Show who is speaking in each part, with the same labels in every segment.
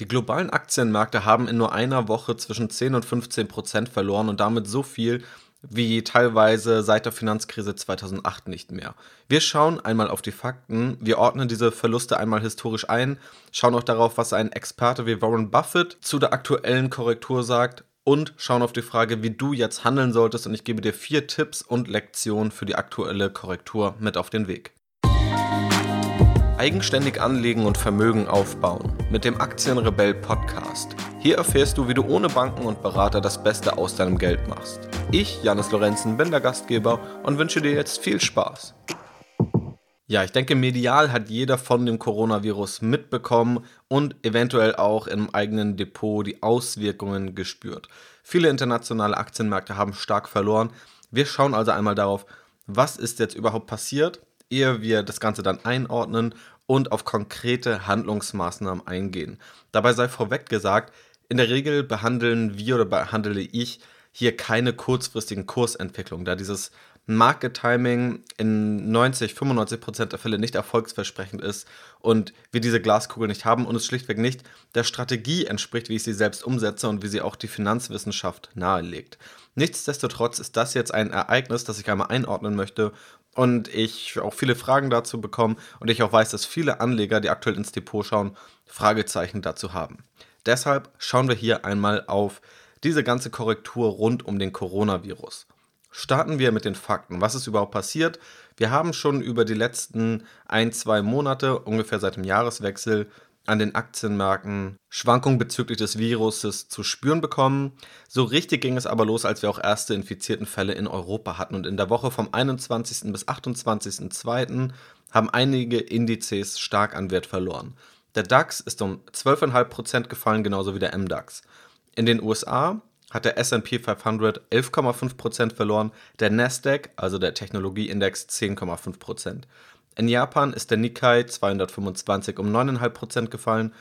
Speaker 1: Die globalen Aktienmärkte haben in nur einer Woche zwischen 10 und 15 Prozent verloren und damit so viel wie teilweise seit der Finanzkrise 2008 nicht mehr. Wir schauen einmal auf die Fakten, wir ordnen diese Verluste einmal historisch ein, schauen auch darauf, was ein Experte wie Warren Buffett zu der aktuellen Korrektur sagt und schauen auf die Frage, wie du jetzt handeln solltest und ich gebe dir vier Tipps und Lektionen für die aktuelle Korrektur mit auf den Weg. Eigenständig anlegen und Vermögen aufbauen mit dem Aktienrebell Podcast. Hier erfährst du, wie du ohne Banken und Berater das Beste aus deinem Geld machst. Ich, Janis Lorenzen, bin der Gastgeber und wünsche dir jetzt viel Spaß. Ja, ich denke, medial hat jeder von dem Coronavirus mitbekommen und eventuell auch im eigenen Depot die Auswirkungen gespürt. Viele internationale Aktienmärkte haben stark verloren. Wir schauen also einmal darauf, was ist jetzt überhaupt passiert ehe wir das Ganze dann einordnen und auf konkrete Handlungsmaßnahmen eingehen. Dabei sei vorweg gesagt, in der Regel behandeln wir oder behandle ich hier keine kurzfristigen Kursentwicklungen, da dieses Market Timing in 90, 95 Prozent der Fälle nicht erfolgsversprechend ist und wir diese Glaskugel nicht haben und es schlichtweg nicht der Strategie entspricht, wie ich sie selbst umsetze und wie sie auch die Finanzwissenschaft nahelegt. Nichtsdestotrotz ist das jetzt ein Ereignis, das ich einmal einordnen möchte und ich auch viele Fragen dazu bekomme und ich auch weiß, dass viele Anleger, die aktuell ins Depot schauen, Fragezeichen dazu haben. Deshalb schauen wir hier einmal auf diese ganze Korrektur rund um den Coronavirus. Starten wir mit den Fakten. Was ist überhaupt passiert? Wir haben schon über die letzten ein, zwei Monate, ungefähr seit dem Jahreswechsel, an den Aktienmärkten Schwankungen bezüglich des Viruses zu spüren bekommen. So richtig ging es aber los, als wir auch erste infizierten Fälle in Europa hatten. Und in der Woche vom 21. bis 28.02. haben einige Indizes stark an Wert verloren. Der DAX ist um 12,5% gefallen, genauso wie der MDAX. In den USA hat der SP 500 11,5% verloren, der Nasdaq, also der Technologieindex, 10,5%. In Japan ist der Nikkei 225 um 9,5% gefallen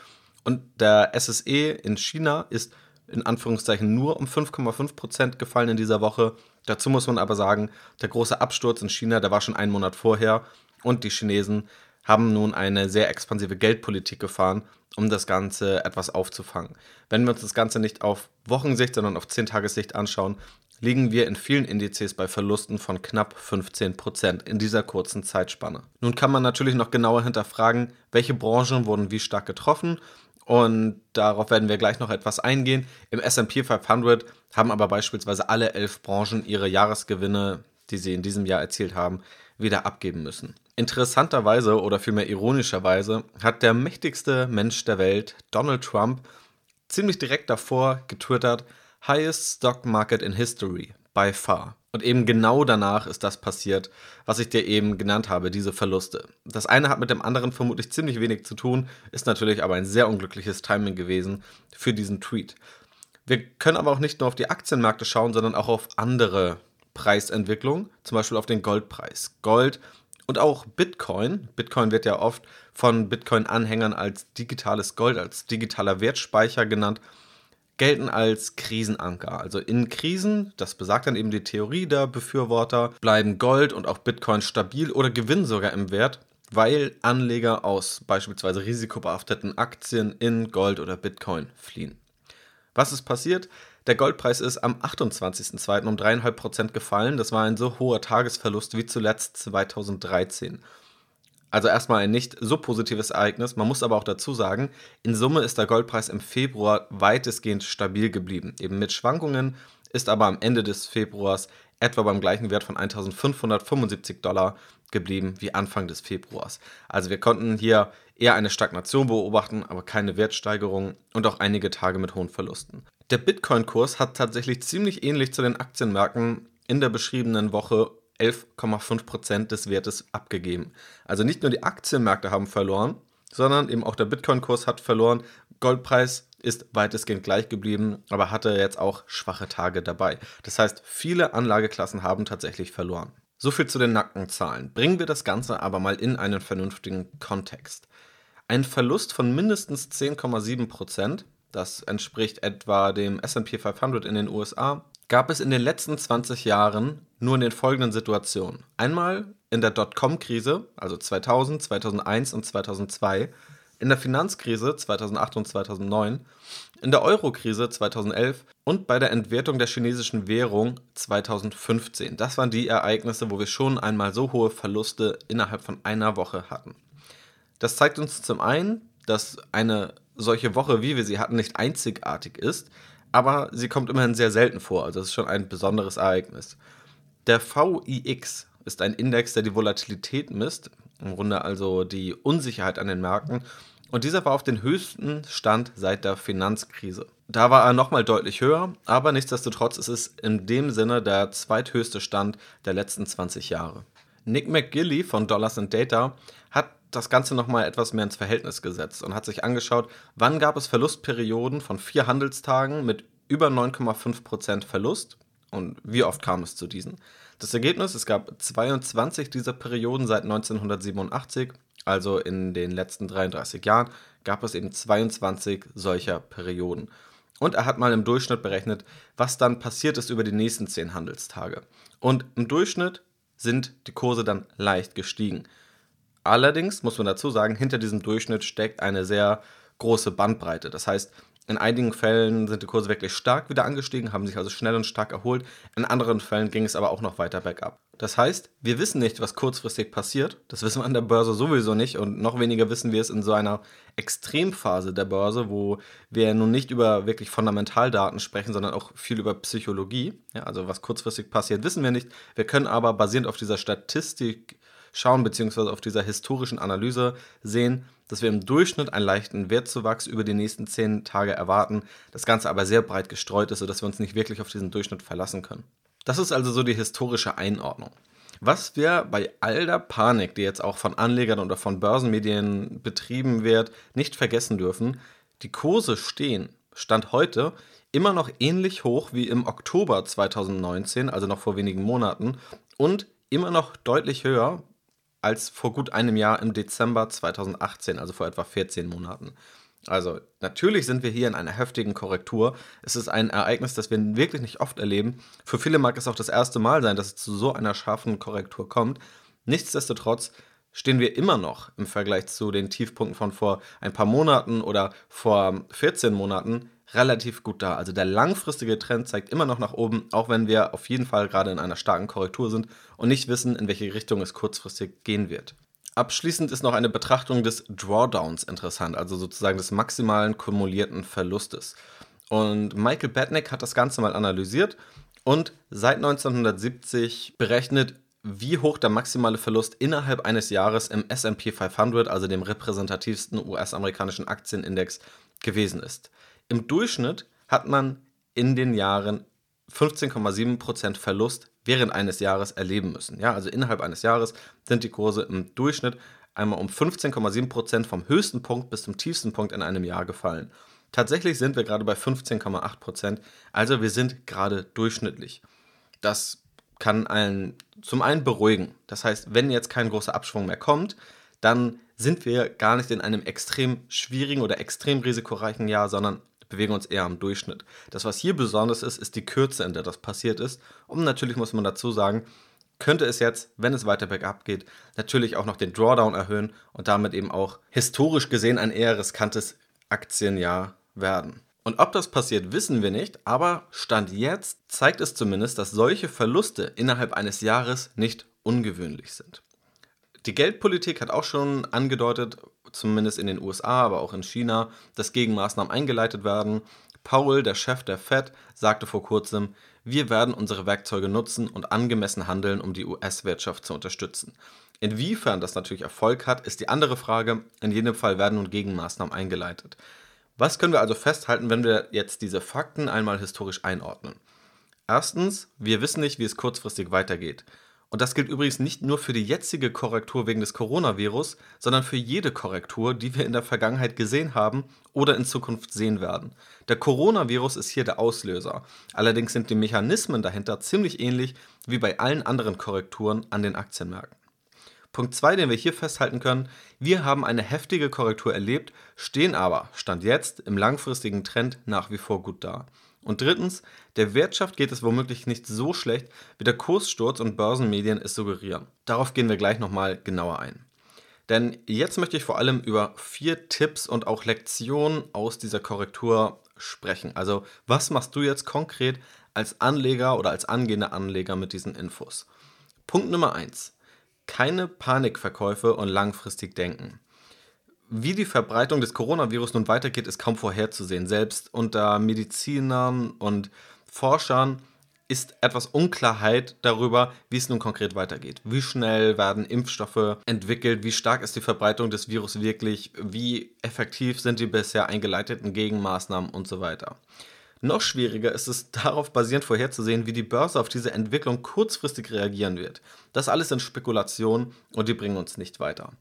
Speaker 1: und der SSE in China ist in Anführungszeichen nur um 5,5% gefallen in dieser Woche. Dazu muss man aber sagen, der große Absturz in China, der war schon einen Monat vorher und die Chinesen haben nun eine sehr expansive Geldpolitik gefahren, um das Ganze etwas aufzufangen. Wenn wir uns das Ganze nicht auf Wochensicht, sondern auf 10-Tagessicht anschauen, liegen wir in vielen Indizes bei Verlusten von knapp 15% in dieser kurzen Zeitspanne. Nun kann man natürlich noch genauer hinterfragen, welche Branchen wurden wie stark getroffen und darauf werden wir gleich noch etwas eingehen. Im SP 500 haben aber beispielsweise alle elf Branchen ihre Jahresgewinne, die sie in diesem Jahr erzielt haben, wieder abgeben müssen. Interessanterweise oder vielmehr ironischerweise hat der mächtigste Mensch der Welt, Donald Trump, ziemlich direkt davor getwittert, Highest Stock Market in History, by far. Und eben genau danach ist das passiert, was ich dir eben genannt habe, diese Verluste. Das eine hat mit dem anderen vermutlich ziemlich wenig zu tun, ist natürlich aber ein sehr unglückliches Timing gewesen für diesen Tweet. Wir können aber auch nicht nur auf die Aktienmärkte schauen, sondern auch auf andere Preisentwicklungen, zum Beispiel auf den Goldpreis. Gold und auch Bitcoin. Bitcoin wird ja oft von Bitcoin-Anhängern als digitales Gold, als digitaler Wertspeicher genannt gelten als Krisenanker. Also in Krisen, das besagt dann eben die Theorie der Befürworter, bleiben Gold und auch Bitcoin stabil oder gewinnen sogar im Wert, weil Anleger aus beispielsweise risikobehafteten Aktien in Gold oder Bitcoin fliehen. Was ist passiert? Der Goldpreis ist am 28.02. um 3,5% gefallen. Das war ein so hoher Tagesverlust wie zuletzt 2013. Also erstmal ein nicht so positives Ereignis. Man muss aber auch dazu sagen, in Summe ist der Goldpreis im Februar weitestgehend stabil geblieben. Eben mit Schwankungen ist aber am Ende des Februars etwa beim gleichen Wert von 1575 Dollar geblieben wie Anfang des Februars. Also wir konnten hier eher eine Stagnation beobachten, aber keine Wertsteigerung und auch einige Tage mit hohen Verlusten. Der Bitcoin-Kurs hat tatsächlich ziemlich ähnlich zu den Aktienmärkten in der beschriebenen Woche 11,5% des Wertes abgegeben. Also nicht nur die Aktienmärkte haben verloren, sondern eben auch der Bitcoin-Kurs hat verloren. Goldpreis ist weitestgehend gleich geblieben, aber hatte jetzt auch schwache Tage dabei. Das heißt, viele Anlageklassen haben tatsächlich verloren. So viel zu den Nackenzahlen. Bringen wir das Ganze aber mal in einen vernünftigen Kontext. Ein Verlust von mindestens 10,7%, das entspricht etwa dem SP 500 in den USA, gab es in den letzten 20 Jahren nur in den folgenden Situationen. Einmal in der Dotcom-Krise, also 2000, 2001 und 2002, in der Finanzkrise 2008 und 2009, in der Eurokrise 2011 und bei der Entwertung der chinesischen Währung 2015. Das waren die Ereignisse, wo wir schon einmal so hohe Verluste innerhalb von einer Woche hatten. Das zeigt uns zum einen, dass eine solche Woche, wie wir sie hatten, nicht einzigartig ist, aber sie kommt immerhin sehr selten vor, also es ist schon ein besonderes Ereignis. Der VIX ist ein Index, der die Volatilität misst, im Grunde also die Unsicherheit an den Märkten. Und dieser war auf den höchsten Stand seit der Finanzkrise. Da war er nochmal deutlich höher, aber nichtsdestotrotz ist es in dem Sinne der zweithöchste Stand der letzten 20 Jahre. Nick McGilly von Dollars and Data das Ganze nochmal etwas mehr ins Verhältnis gesetzt und hat sich angeschaut, wann gab es Verlustperioden von vier Handelstagen mit über 9,5% Verlust und wie oft kam es zu diesen. Das Ergebnis, es gab 22 dieser Perioden seit 1987, also in den letzten 33 Jahren gab es eben 22 solcher Perioden. Und er hat mal im Durchschnitt berechnet, was dann passiert ist über die nächsten 10 Handelstage. Und im Durchschnitt sind die Kurse dann leicht gestiegen. Allerdings muss man dazu sagen, hinter diesem Durchschnitt steckt eine sehr große Bandbreite. Das heißt, in einigen Fällen sind die Kurse wirklich stark wieder angestiegen, haben sich also schnell und stark erholt. In anderen Fällen ging es aber auch noch weiter bergab. Das heißt, wir wissen nicht, was kurzfristig passiert. Das wissen wir an der Börse sowieso nicht und noch weniger wissen wir es in so einer Extremphase der Börse, wo wir nun nicht über wirklich Fundamentaldaten sprechen, sondern auch viel über Psychologie. Ja, also was kurzfristig passiert, wissen wir nicht. Wir können aber basierend auf dieser Statistik schauen, beziehungsweise auf dieser historischen Analyse sehen, dass wir im Durchschnitt einen leichten Wertzuwachs über die nächsten zehn Tage erwarten, das Ganze aber sehr breit gestreut ist, sodass wir uns nicht wirklich auf diesen Durchschnitt verlassen können. Das ist also so die historische Einordnung. Was wir bei all der Panik, die jetzt auch von Anlegern oder von Börsenmedien betrieben wird, nicht vergessen dürfen, die Kurse stehen, Stand heute, immer noch ähnlich hoch wie im Oktober 2019, also noch vor wenigen Monaten, und immer noch deutlich höher als vor gut einem Jahr im Dezember 2018, also vor etwa 14 Monaten. Also natürlich sind wir hier in einer heftigen Korrektur. Es ist ein Ereignis, das wir wirklich nicht oft erleben. Für viele mag es auch das erste Mal sein, dass es zu so einer scharfen Korrektur kommt. Nichtsdestotrotz stehen wir immer noch im Vergleich zu den Tiefpunkten von vor ein paar Monaten oder vor 14 Monaten relativ gut da. Also der langfristige Trend zeigt immer noch nach oben, auch wenn wir auf jeden Fall gerade in einer starken Korrektur sind und nicht wissen, in welche Richtung es kurzfristig gehen wird. Abschließend ist noch eine Betrachtung des Drawdowns interessant, also sozusagen des maximalen kumulierten Verlustes. Und Michael Batnick hat das Ganze mal analysiert und seit 1970 berechnet, wie hoch der maximale Verlust innerhalb eines Jahres im SP 500, also dem repräsentativsten US-amerikanischen Aktienindex, gewesen ist. Im Durchschnitt hat man in den Jahren 15,7% Verlust während eines Jahres erleben müssen. Ja, also innerhalb eines Jahres sind die Kurse im Durchschnitt einmal um 15,7% vom höchsten Punkt bis zum tiefsten Punkt in einem Jahr gefallen. Tatsächlich sind wir gerade bei 15,8%, also wir sind gerade durchschnittlich. Das kann einen zum einen beruhigen. Das heißt, wenn jetzt kein großer Abschwung mehr kommt, dann sind wir gar nicht in einem extrem schwierigen oder extrem risikoreichen Jahr, sondern bewegen uns eher am Durchschnitt. Das, was hier besonders ist, ist die Kürze, in der das passiert ist. Und natürlich muss man dazu sagen, könnte es jetzt, wenn es weiter bergab geht, natürlich auch noch den Drawdown erhöhen und damit eben auch historisch gesehen ein eher riskantes Aktienjahr werden. Und ob das passiert, wissen wir nicht, aber Stand jetzt zeigt es zumindest, dass solche Verluste innerhalb eines Jahres nicht ungewöhnlich sind. Die Geldpolitik hat auch schon angedeutet, zumindest in den USA, aber auch in China, dass Gegenmaßnahmen eingeleitet werden. Powell, der Chef der Fed, sagte vor kurzem, wir werden unsere Werkzeuge nutzen und angemessen handeln, um die US-Wirtschaft zu unterstützen. Inwiefern das natürlich Erfolg hat, ist die andere Frage. In jedem Fall werden nun Gegenmaßnahmen eingeleitet. Was können wir also festhalten, wenn wir jetzt diese Fakten einmal historisch einordnen? Erstens, wir wissen nicht, wie es kurzfristig weitergeht. Und das gilt übrigens nicht nur für die jetzige Korrektur wegen des Coronavirus, sondern für jede Korrektur, die wir in der Vergangenheit gesehen haben oder in Zukunft sehen werden. Der Coronavirus ist hier der Auslöser. Allerdings sind die Mechanismen dahinter ziemlich ähnlich wie bei allen anderen Korrekturen an den Aktienmärkten. Punkt 2, den wir hier festhalten können, wir haben eine heftige Korrektur erlebt, stehen aber, stand jetzt, im langfristigen Trend nach wie vor gut da. Und drittens, der Wirtschaft geht es womöglich nicht so schlecht, wie der Kurssturz und Börsenmedien es suggerieren. Darauf gehen wir gleich nochmal genauer ein. Denn jetzt möchte ich vor allem über vier Tipps und auch Lektionen aus dieser Korrektur sprechen. Also was machst du jetzt konkret als Anleger oder als angehender Anleger mit diesen Infos? Punkt Nummer eins: Keine Panikverkäufe und langfristig denken. Wie die Verbreitung des Coronavirus nun weitergeht, ist kaum vorherzusehen. Selbst unter Medizinern und Forschern ist etwas Unklarheit darüber, wie es nun konkret weitergeht. Wie schnell werden Impfstoffe entwickelt? Wie stark ist die Verbreitung des Virus wirklich? Wie effektiv sind die bisher eingeleiteten Gegenmaßnahmen und so weiter? Noch schwieriger ist es darauf basierend vorherzusehen, wie die Börse auf diese Entwicklung kurzfristig reagieren wird. Das alles sind Spekulationen und die bringen uns nicht weiter.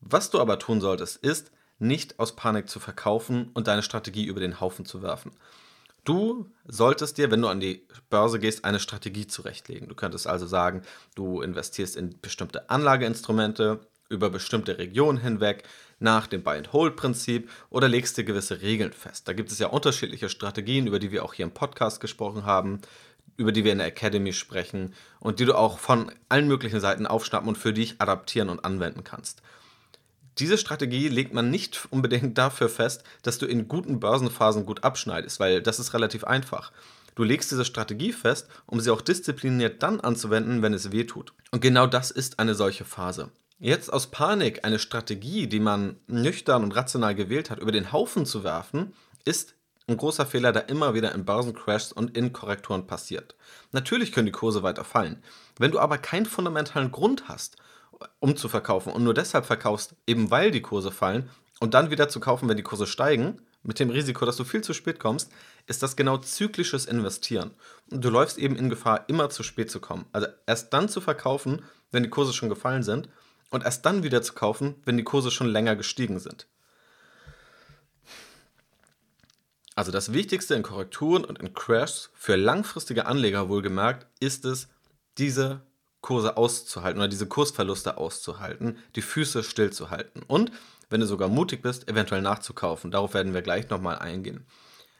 Speaker 1: Was du aber tun solltest, ist, nicht aus Panik zu verkaufen und deine Strategie über den Haufen zu werfen. Du solltest dir, wenn du an die Börse gehst, eine Strategie zurechtlegen. Du könntest also sagen, du investierst in bestimmte Anlageinstrumente über bestimmte Regionen hinweg nach dem Buy-and-Hold-Prinzip oder legst dir gewisse Regeln fest. Da gibt es ja unterschiedliche Strategien, über die wir auch hier im Podcast gesprochen haben, über die wir in der Academy sprechen und die du auch von allen möglichen Seiten aufschnappen und für dich adaptieren und anwenden kannst. Diese Strategie legt man nicht unbedingt dafür fest, dass du in guten Börsenphasen gut abschneidest, weil das ist relativ einfach. Du legst diese Strategie fest, um sie auch diszipliniert dann anzuwenden, wenn es weh tut. Und genau das ist eine solche Phase. Jetzt aus Panik eine Strategie, die man nüchtern und rational gewählt hat, über den Haufen zu werfen, ist ein großer Fehler, der immer wieder in Börsencrashs und in Korrekturen passiert. Natürlich können die Kurse weiter fallen. Wenn du aber keinen fundamentalen Grund hast um zu verkaufen und nur deshalb verkaufst, eben weil die Kurse fallen und dann wieder zu kaufen, wenn die Kurse steigen, mit dem Risiko, dass du viel zu spät kommst, ist das genau zyklisches Investieren. Und du läufst eben in Gefahr, immer zu spät zu kommen. Also erst dann zu verkaufen, wenn die Kurse schon gefallen sind und erst dann wieder zu kaufen, wenn die Kurse schon länger gestiegen sind. Also das Wichtigste in Korrekturen und in Crashs für langfristige Anleger wohlgemerkt ist es, diese Kurse auszuhalten oder diese Kursverluste auszuhalten, die Füße stillzuhalten und, wenn du sogar mutig bist, eventuell nachzukaufen. Darauf werden wir gleich nochmal eingehen.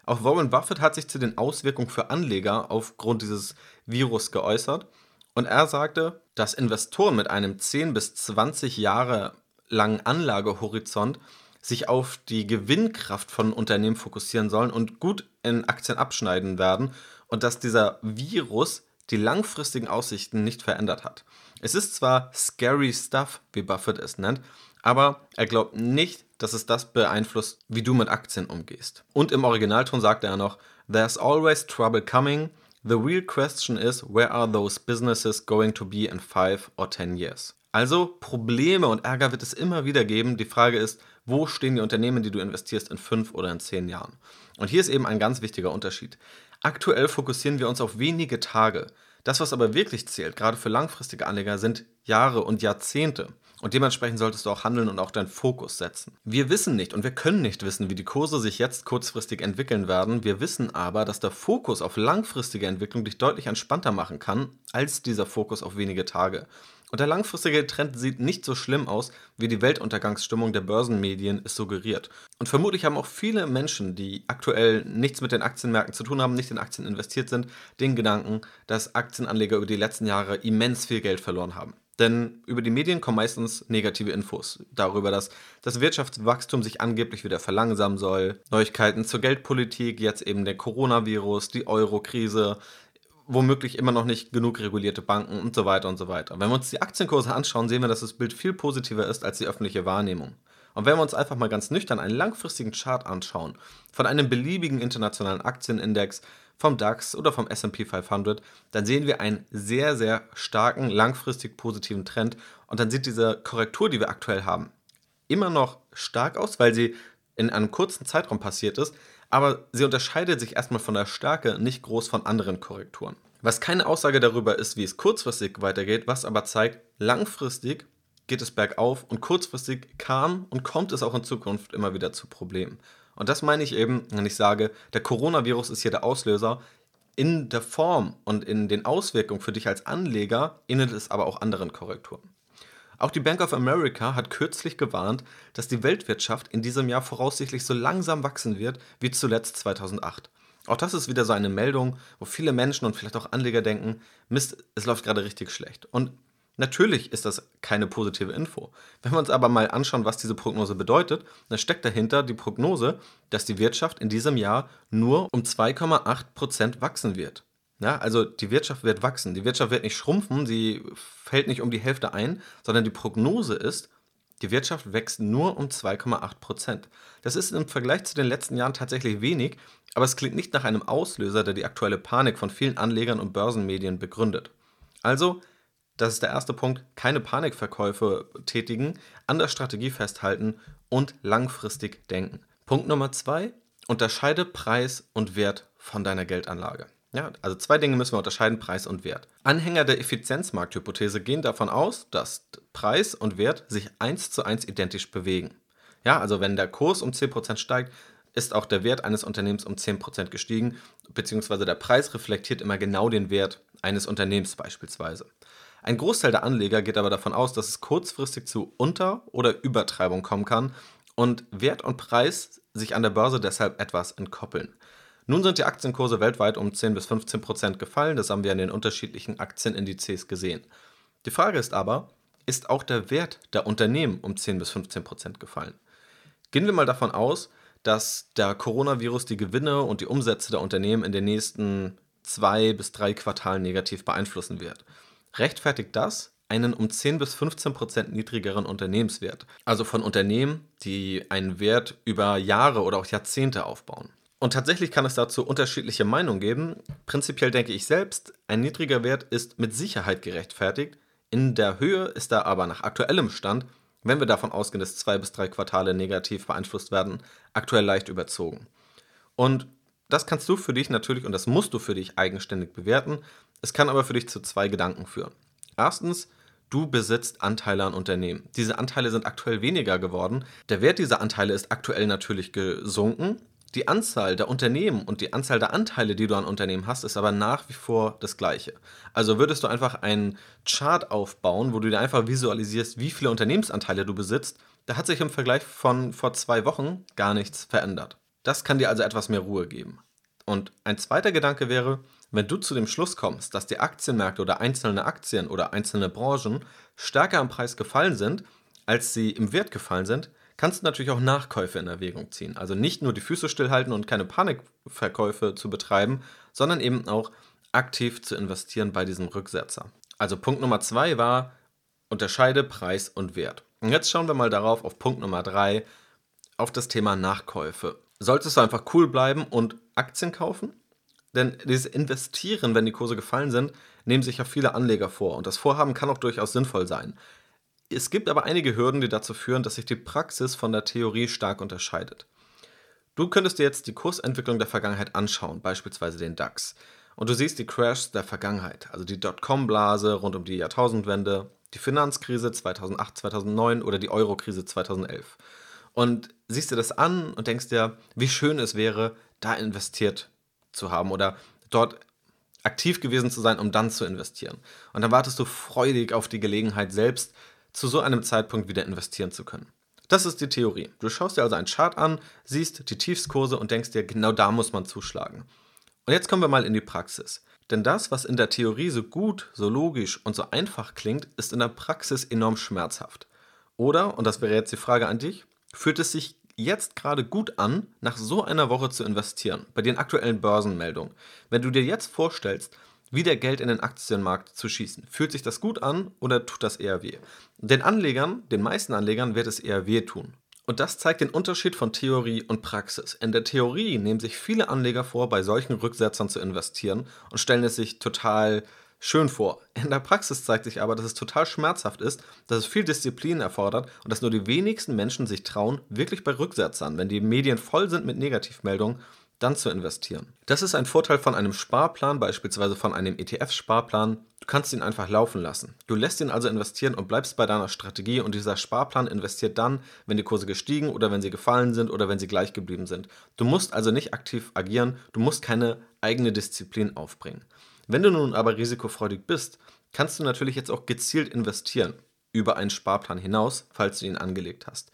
Speaker 1: Auch Warren Buffett hat sich zu den Auswirkungen für Anleger aufgrund dieses Virus geäußert und er sagte, dass Investoren mit einem 10 bis 20 Jahre langen Anlagehorizont sich auf die Gewinnkraft von Unternehmen fokussieren sollen und gut in Aktien abschneiden werden und dass dieser Virus die langfristigen Aussichten nicht verändert hat. Es ist zwar scary stuff, wie Buffett es nennt, aber er glaubt nicht, dass es das beeinflusst, wie du mit Aktien umgehst. Und im Originalton sagte er noch, There's always trouble coming. The real question is, where are those businesses going to be in five or ten years? Also Probleme und Ärger wird es immer wieder geben. Die Frage ist, wo stehen die Unternehmen, die du investierst, in fünf oder in zehn Jahren? Und hier ist eben ein ganz wichtiger Unterschied. Aktuell fokussieren wir uns auf wenige Tage. Das, was aber wirklich zählt, gerade für langfristige Anleger, sind Jahre und Jahrzehnte. Und dementsprechend solltest du auch handeln und auch deinen Fokus setzen. Wir wissen nicht und wir können nicht wissen, wie die Kurse sich jetzt kurzfristig entwickeln werden. Wir wissen aber, dass der Fokus auf langfristige Entwicklung dich deutlich entspannter machen kann, als dieser Fokus auf wenige Tage. Und der langfristige Trend sieht nicht so schlimm aus, wie die Weltuntergangsstimmung der Börsenmedien es suggeriert. Und vermutlich haben auch viele Menschen, die aktuell nichts mit den Aktienmärkten zu tun haben, nicht in Aktien investiert sind, den Gedanken, dass Aktienanleger über die letzten Jahre immens viel Geld verloren haben. Denn über die Medien kommen meistens negative Infos darüber, dass das Wirtschaftswachstum sich angeblich wieder verlangsamen soll. Neuigkeiten zur Geldpolitik, jetzt eben der Coronavirus, die Euro-Krise, womöglich immer noch nicht genug regulierte Banken und so weiter und so weiter. Wenn wir uns die Aktienkurse anschauen, sehen wir, dass das Bild viel positiver ist als die öffentliche Wahrnehmung. Und wenn wir uns einfach mal ganz nüchtern einen langfristigen Chart anschauen, von einem beliebigen internationalen Aktienindex, vom DAX oder vom SP 500, dann sehen wir einen sehr, sehr starken, langfristig positiven Trend. Und dann sieht diese Korrektur, die wir aktuell haben, immer noch stark aus, weil sie in einem kurzen Zeitraum passiert ist, aber sie unterscheidet sich erstmal von der Stärke nicht groß von anderen Korrekturen. Was keine Aussage darüber ist, wie es kurzfristig weitergeht, was aber zeigt, langfristig geht es bergauf und kurzfristig kam und kommt es auch in Zukunft immer wieder zu Problemen. Und das meine ich eben, wenn ich sage, der Coronavirus ist hier der Auslöser. In der Form und in den Auswirkungen für dich als Anleger ähnelt es aber auch anderen Korrekturen. Auch die Bank of America hat kürzlich gewarnt, dass die Weltwirtschaft in diesem Jahr voraussichtlich so langsam wachsen wird wie zuletzt 2008. Auch das ist wieder so eine Meldung, wo viele Menschen und vielleicht auch Anleger denken, Mist, es läuft gerade richtig schlecht. Und Natürlich ist das keine positive Info. Wenn wir uns aber mal anschauen, was diese Prognose bedeutet, dann steckt dahinter die Prognose, dass die Wirtschaft in diesem Jahr nur um 2,8 Prozent wachsen wird. Ja, also die Wirtschaft wird wachsen. Die Wirtschaft wird nicht schrumpfen, sie fällt nicht um die Hälfte ein, sondern die Prognose ist, die Wirtschaft wächst nur um 2,8 Prozent. Das ist im Vergleich zu den letzten Jahren tatsächlich wenig, aber es klingt nicht nach einem Auslöser, der die aktuelle Panik von vielen Anlegern und Börsenmedien begründet. Also, das ist der erste Punkt, keine Panikverkäufe tätigen, an der Strategie festhalten und langfristig denken. Punkt Nummer zwei, unterscheide Preis und Wert von deiner Geldanlage. Ja, also zwei Dinge müssen wir unterscheiden, Preis und Wert. Anhänger der Effizienzmarkthypothese gehen davon aus, dass Preis und Wert sich eins zu eins identisch bewegen. Ja, also wenn der Kurs um 10% steigt, ist auch der Wert eines Unternehmens um 10% gestiegen, beziehungsweise der Preis reflektiert immer genau den Wert eines Unternehmens beispielsweise. Ein Großteil der Anleger geht aber davon aus, dass es kurzfristig zu Unter- oder Übertreibung kommen kann und Wert und Preis sich an der Börse deshalb etwas entkoppeln. Nun sind die Aktienkurse weltweit um 10 bis 15 Prozent gefallen, das haben wir in den unterschiedlichen Aktienindizes gesehen. Die Frage ist aber, ist auch der Wert der Unternehmen um 10 bis 15 Prozent gefallen? Gehen wir mal davon aus, dass der Coronavirus die Gewinne und die Umsätze der Unternehmen in den nächsten zwei bis drei Quartalen negativ beeinflussen wird. Rechtfertigt das einen um 10 bis 15 Prozent niedrigeren Unternehmenswert, also von Unternehmen, die einen Wert über Jahre oder auch Jahrzehnte aufbauen? Und tatsächlich kann es dazu unterschiedliche Meinungen geben. Prinzipiell denke ich selbst, ein niedriger Wert ist mit Sicherheit gerechtfertigt. In der Höhe ist er aber nach aktuellem Stand, wenn wir davon ausgehen, dass zwei bis drei Quartale negativ beeinflusst werden, aktuell leicht überzogen. Und das kannst du für dich natürlich und das musst du für dich eigenständig bewerten. Es kann aber für dich zu zwei Gedanken führen. Erstens, du besitzt Anteile an Unternehmen. Diese Anteile sind aktuell weniger geworden. Der Wert dieser Anteile ist aktuell natürlich gesunken die Anzahl der Unternehmen und die Anzahl der Anteile, die du an Unternehmen hast, ist aber nach wie vor das gleiche. Also würdest du einfach einen Chart aufbauen, wo du dir einfach visualisierst, wie viele Unternehmensanteile du besitzt, da hat sich im Vergleich von vor zwei Wochen gar nichts verändert. Das kann dir also etwas mehr Ruhe geben. Und ein zweiter Gedanke wäre, wenn du zu dem Schluss kommst, dass die Aktienmärkte oder einzelne Aktien oder einzelne Branchen stärker am Preis gefallen sind, als sie im Wert gefallen sind, kannst du natürlich auch Nachkäufe in Erwägung ziehen. Also nicht nur die Füße stillhalten und keine Panikverkäufe zu betreiben, sondern eben auch aktiv zu investieren bei diesem Rücksetzer. Also Punkt Nummer zwei war, unterscheide Preis und Wert. Und jetzt schauen wir mal darauf, auf Punkt Nummer drei, auf das Thema Nachkäufe. Solltest du einfach cool bleiben und Aktien kaufen? Denn dieses Investieren, wenn die Kurse gefallen sind, nehmen sich ja viele Anleger vor. Und das Vorhaben kann auch durchaus sinnvoll sein. Es gibt aber einige Hürden, die dazu führen, dass sich die Praxis von der Theorie stark unterscheidet. Du könntest dir jetzt die Kursentwicklung der Vergangenheit anschauen, beispielsweise den DAX. Und du siehst die Crashs der Vergangenheit, also die Dotcom-Blase rund um die Jahrtausendwende, die Finanzkrise 2008, 2009 oder die Eurokrise 2011. Und siehst dir das an und denkst dir, wie schön es wäre, da investiert zu haben oder dort aktiv gewesen zu sein, um dann zu investieren. Und dann wartest du freudig auf die Gelegenheit, selbst zu so einem Zeitpunkt wieder investieren zu können. Das ist die Theorie. Du schaust dir also einen Chart an, siehst die Tiefskurse und denkst dir, genau da muss man zuschlagen. Und jetzt kommen wir mal in die Praxis. Denn das, was in der Theorie so gut, so logisch und so einfach klingt, ist in der Praxis enorm schmerzhaft. Oder, und das wäre jetzt die Frage an dich, fühlt es sich jetzt gerade gut an, nach so einer Woche zu investieren, bei den aktuellen Börsenmeldungen? Wenn du dir jetzt vorstellst, wieder Geld in den Aktienmarkt zu schießen. Fühlt sich das gut an oder tut das eher weh? Den Anlegern, den meisten Anlegern, wird es eher weh tun. Und das zeigt den Unterschied von Theorie und Praxis. In der Theorie nehmen sich viele Anleger vor, bei solchen Rücksetzern zu investieren und stellen es sich total schön vor. In der Praxis zeigt sich aber, dass es total schmerzhaft ist, dass es viel Disziplin erfordert und dass nur die wenigsten Menschen sich trauen, wirklich bei Rücksetzern, wenn die Medien voll sind mit Negativmeldungen, dann zu investieren. Das ist ein Vorteil von einem Sparplan, beispielsweise von einem ETF-Sparplan. Du kannst ihn einfach laufen lassen. Du lässt ihn also investieren und bleibst bei deiner Strategie und dieser Sparplan investiert dann, wenn die Kurse gestiegen oder wenn sie gefallen sind oder wenn sie gleich geblieben sind. Du musst also nicht aktiv agieren, du musst keine eigene Disziplin aufbringen. Wenn du nun aber risikofreudig bist, kannst du natürlich jetzt auch gezielt investieren über einen Sparplan hinaus, falls du ihn angelegt hast.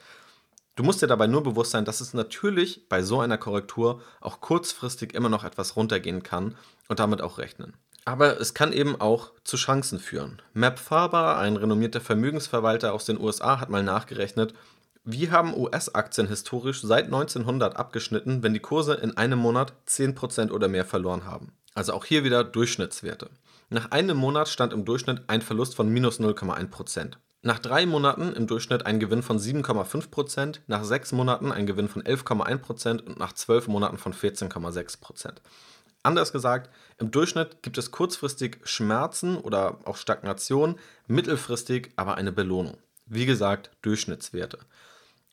Speaker 1: Du musst dir dabei nur bewusst sein, dass es natürlich bei so einer Korrektur auch kurzfristig immer noch etwas runtergehen kann und damit auch rechnen. Aber es kann eben auch zu Chancen führen. Map Faber, ein renommierter Vermögensverwalter aus den USA, hat mal nachgerechnet, wie haben US-Aktien historisch seit 1900 abgeschnitten, wenn die Kurse in einem Monat 10% oder mehr verloren haben? Also auch hier wieder Durchschnittswerte. Nach einem Monat stand im Durchschnitt ein Verlust von minus 0,1%. Nach drei Monaten im Durchschnitt ein Gewinn von 7,5%, nach sechs Monaten ein Gewinn von 11,1% und nach zwölf Monaten von 14,6%. Anders gesagt, im Durchschnitt gibt es kurzfristig Schmerzen oder auch Stagnation, mittelfristig aber eine Belohnung. Wie gesagt, Durchschnittswerte.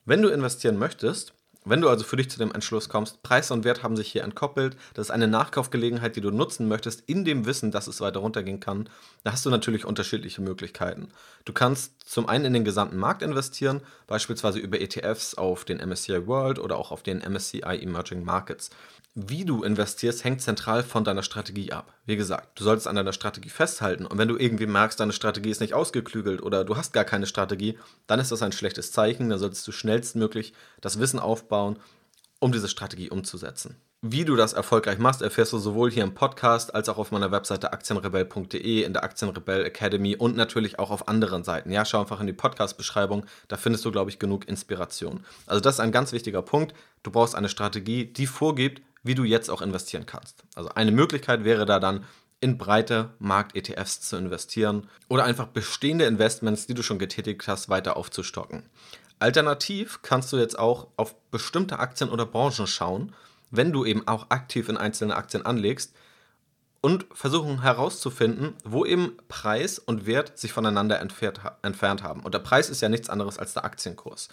Speaker 1: Wenn du investieren möchtest, wenn du also für dich zu dem Entschluss kommst, Preis und Wert haben sich hier entkoppelt, das ist eine Nachkaufgelegenheit, die du nutzen möchtest, in dem Wissen, dass es weiter runtergehen kann, da hast du natürlich unterschiedliche Möglichkeiten. Du kannst zum einen in den gesamten Markt investieren, beispielsweise über ETFs auf den MSCI World oder auch auf den MSCI Emerging Markets. Wie du investierst, hängt zentral von deiner Strategie ab. Wie gesagt, du solltest an deiner Strategie festhalten und wenn du irgendwie merkst, deine Strategie ist nicht ausgeklügelt oder du hast gar keine Strategie, dann ist das ein schlechtes Zeichen. Dann solltest du schnellstmöglich das Wissen aufbauen, um diese Strategie umzusetzen. Wie du das erfolgreich machst, erfährst du sowohl hier im Podcast als auch auf meiner Webseite aktienrebell.de, in der Aktienrebell Academy und natürlich auch auf anderen Seiten. Ja, schau einfach in die Podcast-Beschreibung, da findest du, glaube ich, genug Inspiration. Also das ist ein ganz wichtiger Punkt. Du brauchst eine Strategie, die vorgibt, wie du jetzt auch investieren kannst. Also eine Möglichkeit wäre da dann, in breite Markt-ETFs zu investieren oder einfach bestehende Investments, die du schon getätigt hast, weiter aufzustocken. Alternativ kannst du jetzt auch auf bestimmte Aktien oder Branchen schauen, wenn du eben auch aktiv in einzelne Aktien anlegst und versuchen herauszufinden, wo eben Preis und Wert sich voneinander entfernt haben. Und der Preis ist ja nichts anderes als der Aktienkurs.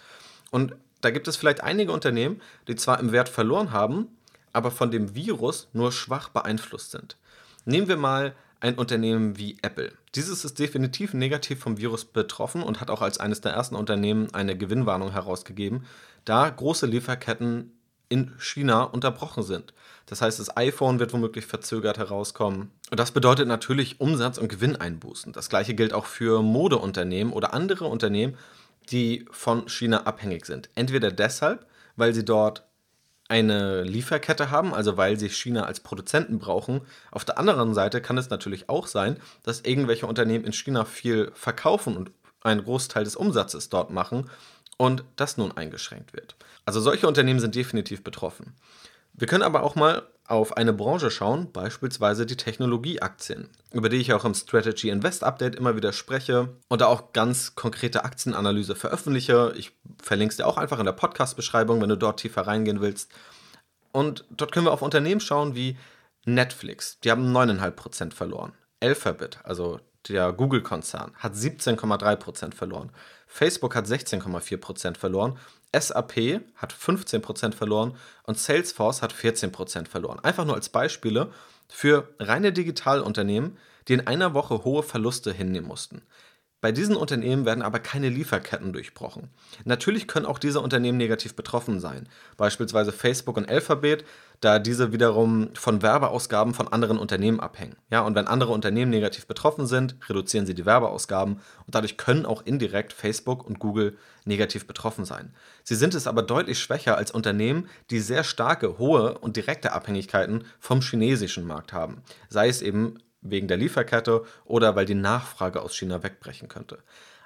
Speaker 1: Und da gibt es vielleicht einige Unternehmen, die zwar im Wert verloren haben, aber von dem Virus nur schwach beeinflusst sind. Nehmen wir mal ein Unternehmen wie Apple. Dieses ist definitiv negativ vom Virus betroffen und hat auch als eines der ersten Unternehmen eine Gewinnwarnung herausgegeben, da große Lieferketten in China unterbrochen sind. Das heißt, das iPhone wird womöglich verzögert herauskommen. Und das bedeutet natürlich Umsatz- und Gewinneinbußen. Das gleiche gilt auch für Modeunternehmen oder andere Unternehmen, die von China abhängig sind. Entweder deshalb, weil sie dort eine Lieferkette haben, also weil sie China als Produzenten brauchen. Auf der anderen Seite kann es natürlich auch sein, dass irgendwelche Unternehmen in China viel verkaufen und einen Großteil des Umsatzes dort machen und das nun eingeschränkt wird. Also solche Unternehmen sind definitiv betroffen. Wir können aber auch mal auf eine Branche schauen, beispielsweise die Technologieaktien, über die ich auch im Strategy Invest Update immer wieder spreche und da auch ganz konkrete Aktienanalyse veröffentliche. Ich verlinke es dir auch einfach in der Podcast-Beschreibung, wenn du dort tiefer reingehen willst. Und dort können wir auf Unternehmen schauen wie Netflix, die haben 9,5% verloren. Alphabet, also der Google-Konzern, hat 17,3% verloren. Facebook hat 16,4% verloren SAP hat 15% verloren und Salesforce hat 14% verloren. Einfach nur als Beispiele für reine Digitalunternehmen, die in einer Woche hohe Verluste hinnehmen mussten. Bei diesen Unternehmen werden aber keine Lieferketten durchbrochen. Natürlich können auch diese Unternehmen negativ betroffen sein, beispielsweise Facebook und Alphabet, da diese wiederum von Werbeausgaben von anderen Unternehmen abhängen. Ja, und wenn andere Unternehmen negativ betroffen sind, reduzieren sie die Werbeausgaben und dadurch können auch indirekt Facebook und Google negativ betroffen sein. Sie sind es aber deutlich schwächer als Unternehmen, die sehr starke, hohe und direkte Abhängigkeiten vom chinesischen Markt haben, sei es eben wegen der Lieferkette oder weil die Nachfrage aus China wegbrechen könnte.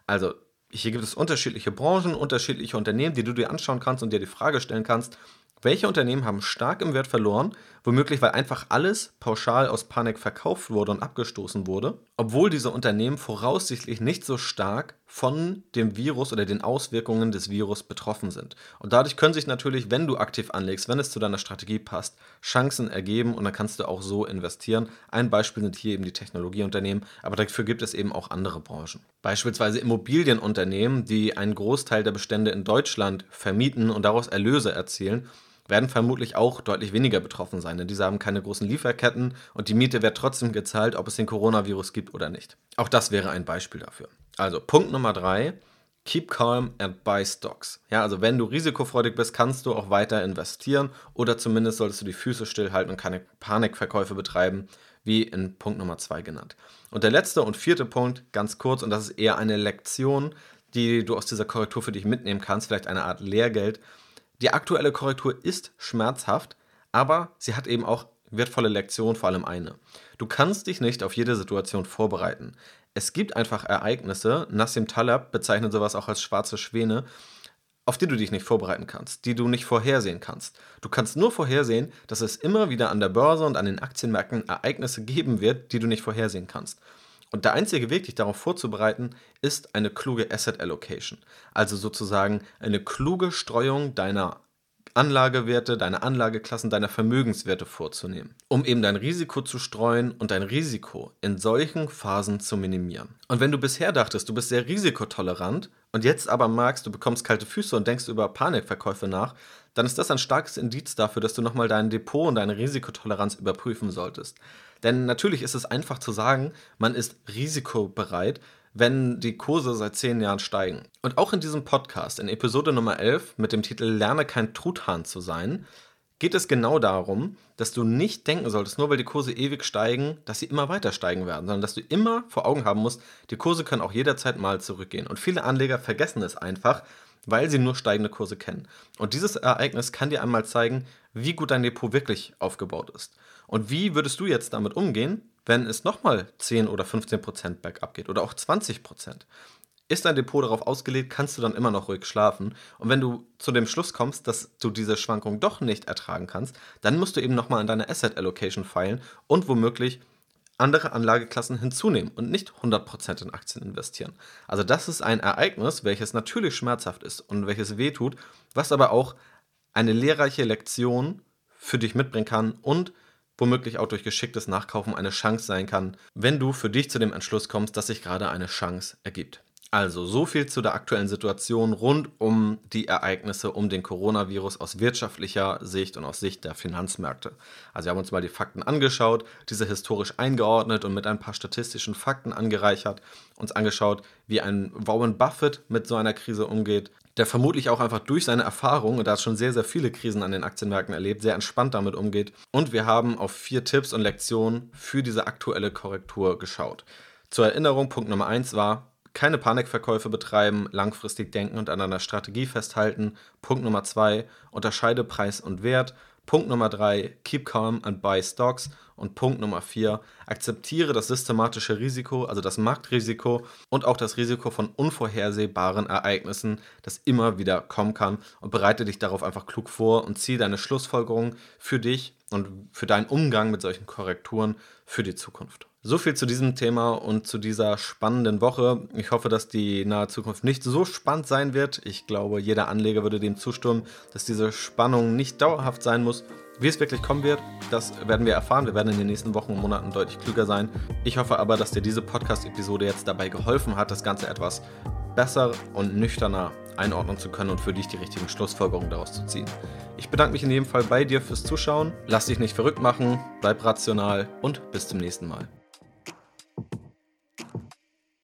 Speaker 1: Also hier gibt es unterschiedliche Branchen, unterschiedliche Unternehmen, die du dir anschauen kannst und dir die Frage stellen kannst, welche Unternehmen haben stark im Wert verloren, womöglich weil einfach alles pauschal aus Panik verkauft wurde und abgestoßen wurde, obwohl diese Unternehmen voraussichtlich nicht so stark von dem Virus oder den Auswirkungen des Virus betroffen sind. Und dadurch können sich natürlich, wenn du aktiv anlegst, wenn es zu deiner Strategie passt, Chancen ergeben und dann kannst du auch so investieren. Ein Beispiel sind hier eben die Technologieunternehmen, aber dafür gibt es eben auch andere Branchen. Beispielsweise Immobilienunternehmen, die einen Großteil der Bestände in Deutschland vermieten und daraus Erlöse erzielen werden vermutlich auch deutlich weniger betroffen sein, denn diese haben keine großen Lieferketten und die Miete wird trotzdem gezahlt, ob es den Coronavirus gibt oder nicht. Auch das wäre ein Beispiel dafür. Also Punkt Nummer drei. Keep calm and buy stocks. Ja, also wenn du risikofreudig bist, kannst du auch weiter investieren oder zumindest solltest du die Füße stillhalten und keine Panikverkäufe betreiben, wie in Punkt Nummer zwei genannt. Und der letzte und vierte Punkt, ganz kurz, und das ist eher eine Lektion, die du aus dieser Korrektur für dich mitnehmen kannst, vielleicht eine Art Lehrgeld. Die aktuelle Korrektur ist schmerzhaft, aber sie hat eben auch wertvolle Lektion vor allem eine. Du kannst dich nicht auf jede Situation vorbereiten. Es gibt einfach Ereignisse, Nassim Taleb bezeichnet sowas auch als schwarze Schwäne, auf die du dich nicht vorbereiten kannst, die du nicht vorhersehen kannst. Du kannst nur vorhersehen, dass es immer wieder an der Börse und an den Aktienmärkten Ereignisse geben wird, die du nicht vorhersehen kannst. Und der einzige Weg, dich darauf vorzubereiten, ist eine kluge Asset Allocation. Also sozusagen eine kluge Streuung deiner Anlagewerte, deine Anlageklassen, deine Vermögenswerte vorzunehmen, um eben dein Risiko zu streuen und dein Risiko in solchen Phasen zu minimieren. Und wenn du bisher dachtest, du bist sehr risikotolerant und jetzt aber magst, du bekommst kalte Füße und denkst über Panikverkäufe nach, dann ist das ein starkes Indiz dafür, dass du nochmal dein Depot und deine Risikotoleranz überprüfen solltest. Denn natürlich ist es einfach zu sagen, man ist risikobereit, wenn die Kurse seit zehn Jahren steigen. Und auch in diesem Podcast, in Episode Nummer 11 mit dem Titel Lerne kein Truthahn zu sein, geht es genau darum, dass du nicht denken solltest, nur weil die Kurse ewig steigen, dass sie immer weiter steigen werden, sondern dass du immer vor Augen haben musst, die Kurse können auch jederzeit mal zurückgehen. Und viele Anleger vergessen es einfach, weil sie nur steigende Kurse kennen. Und dieses Ereignis kann dir einmal zeigen, wie gut dein Depot wirklich aufgebaut ist. Und wie würdest du jetzt damit umgehen, wenn es nochmal 10 oder 15 Prozent bergab geht oder auch 20 Prozent. Ist dein Depot darauf ausgelegt, kannst du dann immer noch ruhig schlafen. Und wenn du zu dem Schluss kommst, dass du diese Schwankung doch nicht ertragen kannst, dann musst du eben nochmal an deine Asset Allocation feilen und womöglich andere Anlageklassen hinzunehmen und nicht 100% in Aktien investieren. Also das ist ein Ereignis, welches natürlich schmerzhaft ist und welches wehtut, was aber auch eine lehrreiche Lektion für dich mitbringen kann und womöglich auch durch geschicktes Nachkaufen eine Chance sein kann, wenn du für dich zu dem Entschluss kommst, dass sich gerade eine Chance ergibt. Also so viel zu der aktuellen Situation rund um die Ereignisse um den Coronavirus aus wirtschaftlicher Sicht und aus Sicht der Finanzmärkte. Also wir haben uns mal die Fakten angeschaut, diese historisch eingeordnet und mit ein paar statistischen Fakten angereichert, uns angeschaut, wie ein Warren Buffett mit so einer Krise umgeht, der vermutlich auch einfach durch seine Erfahrung, und da hat schon sehr, sehr viele Krisen an den Aktienmärkten erlebt, sehr entspannt damit umgeht. Und wir haben auf vier Tipps und Lektionen für diese aktuelle Korrektur geschaut. Zur Erinnerung, Punkt Nummer eins war, keine Panikverkäufe betreiben, langfristig denken und an einer Strategie festhalten. Punkt Nummer zwei, unterscheide Preis und Wert. Punkt Nummer drei, keep calm and buy stocks. Und Punkt Nummer vier, akzeptiere das systematische Risiko, also das Marktrisiko und auch das Risiko von unvorhersehbaren Ereignissen, das immer wieder kommen kann. Und bereite dich darauf einfach klug vor und ziehe deine Schlussfolgerungen für dich und für deinen Umgang mit solchen Korrekturen für die Zukunft. So viel zu diesem Thema und zu dieser spannenden Woche. Ich hoffe, dass die nahe Zukunft nicht so spannend sein wird. Ich glaube, jeder Anleger würde dem zustimmen, dass diese Spannung nicht dauerhaft sein muss. Wie es wirklich kommen wird, das werden wir erfahren. Wir werden in den nächsten Wochen und Monaten deutlich klüger sein. Ich hoffe aber, dass dir diese Podcast-Episode jetzt dabei geholfen hat, das Ganze etwas besser und nüchterner einordnen zu können und für dich die richtigen Schlussfolgerungen daraus zu ziehen. Ich bedanke mich in jedem Fall bei dir fürs Zuschauen. Lass dich nicht verrückt machen, bleib rational und bis zum nächsten Mal.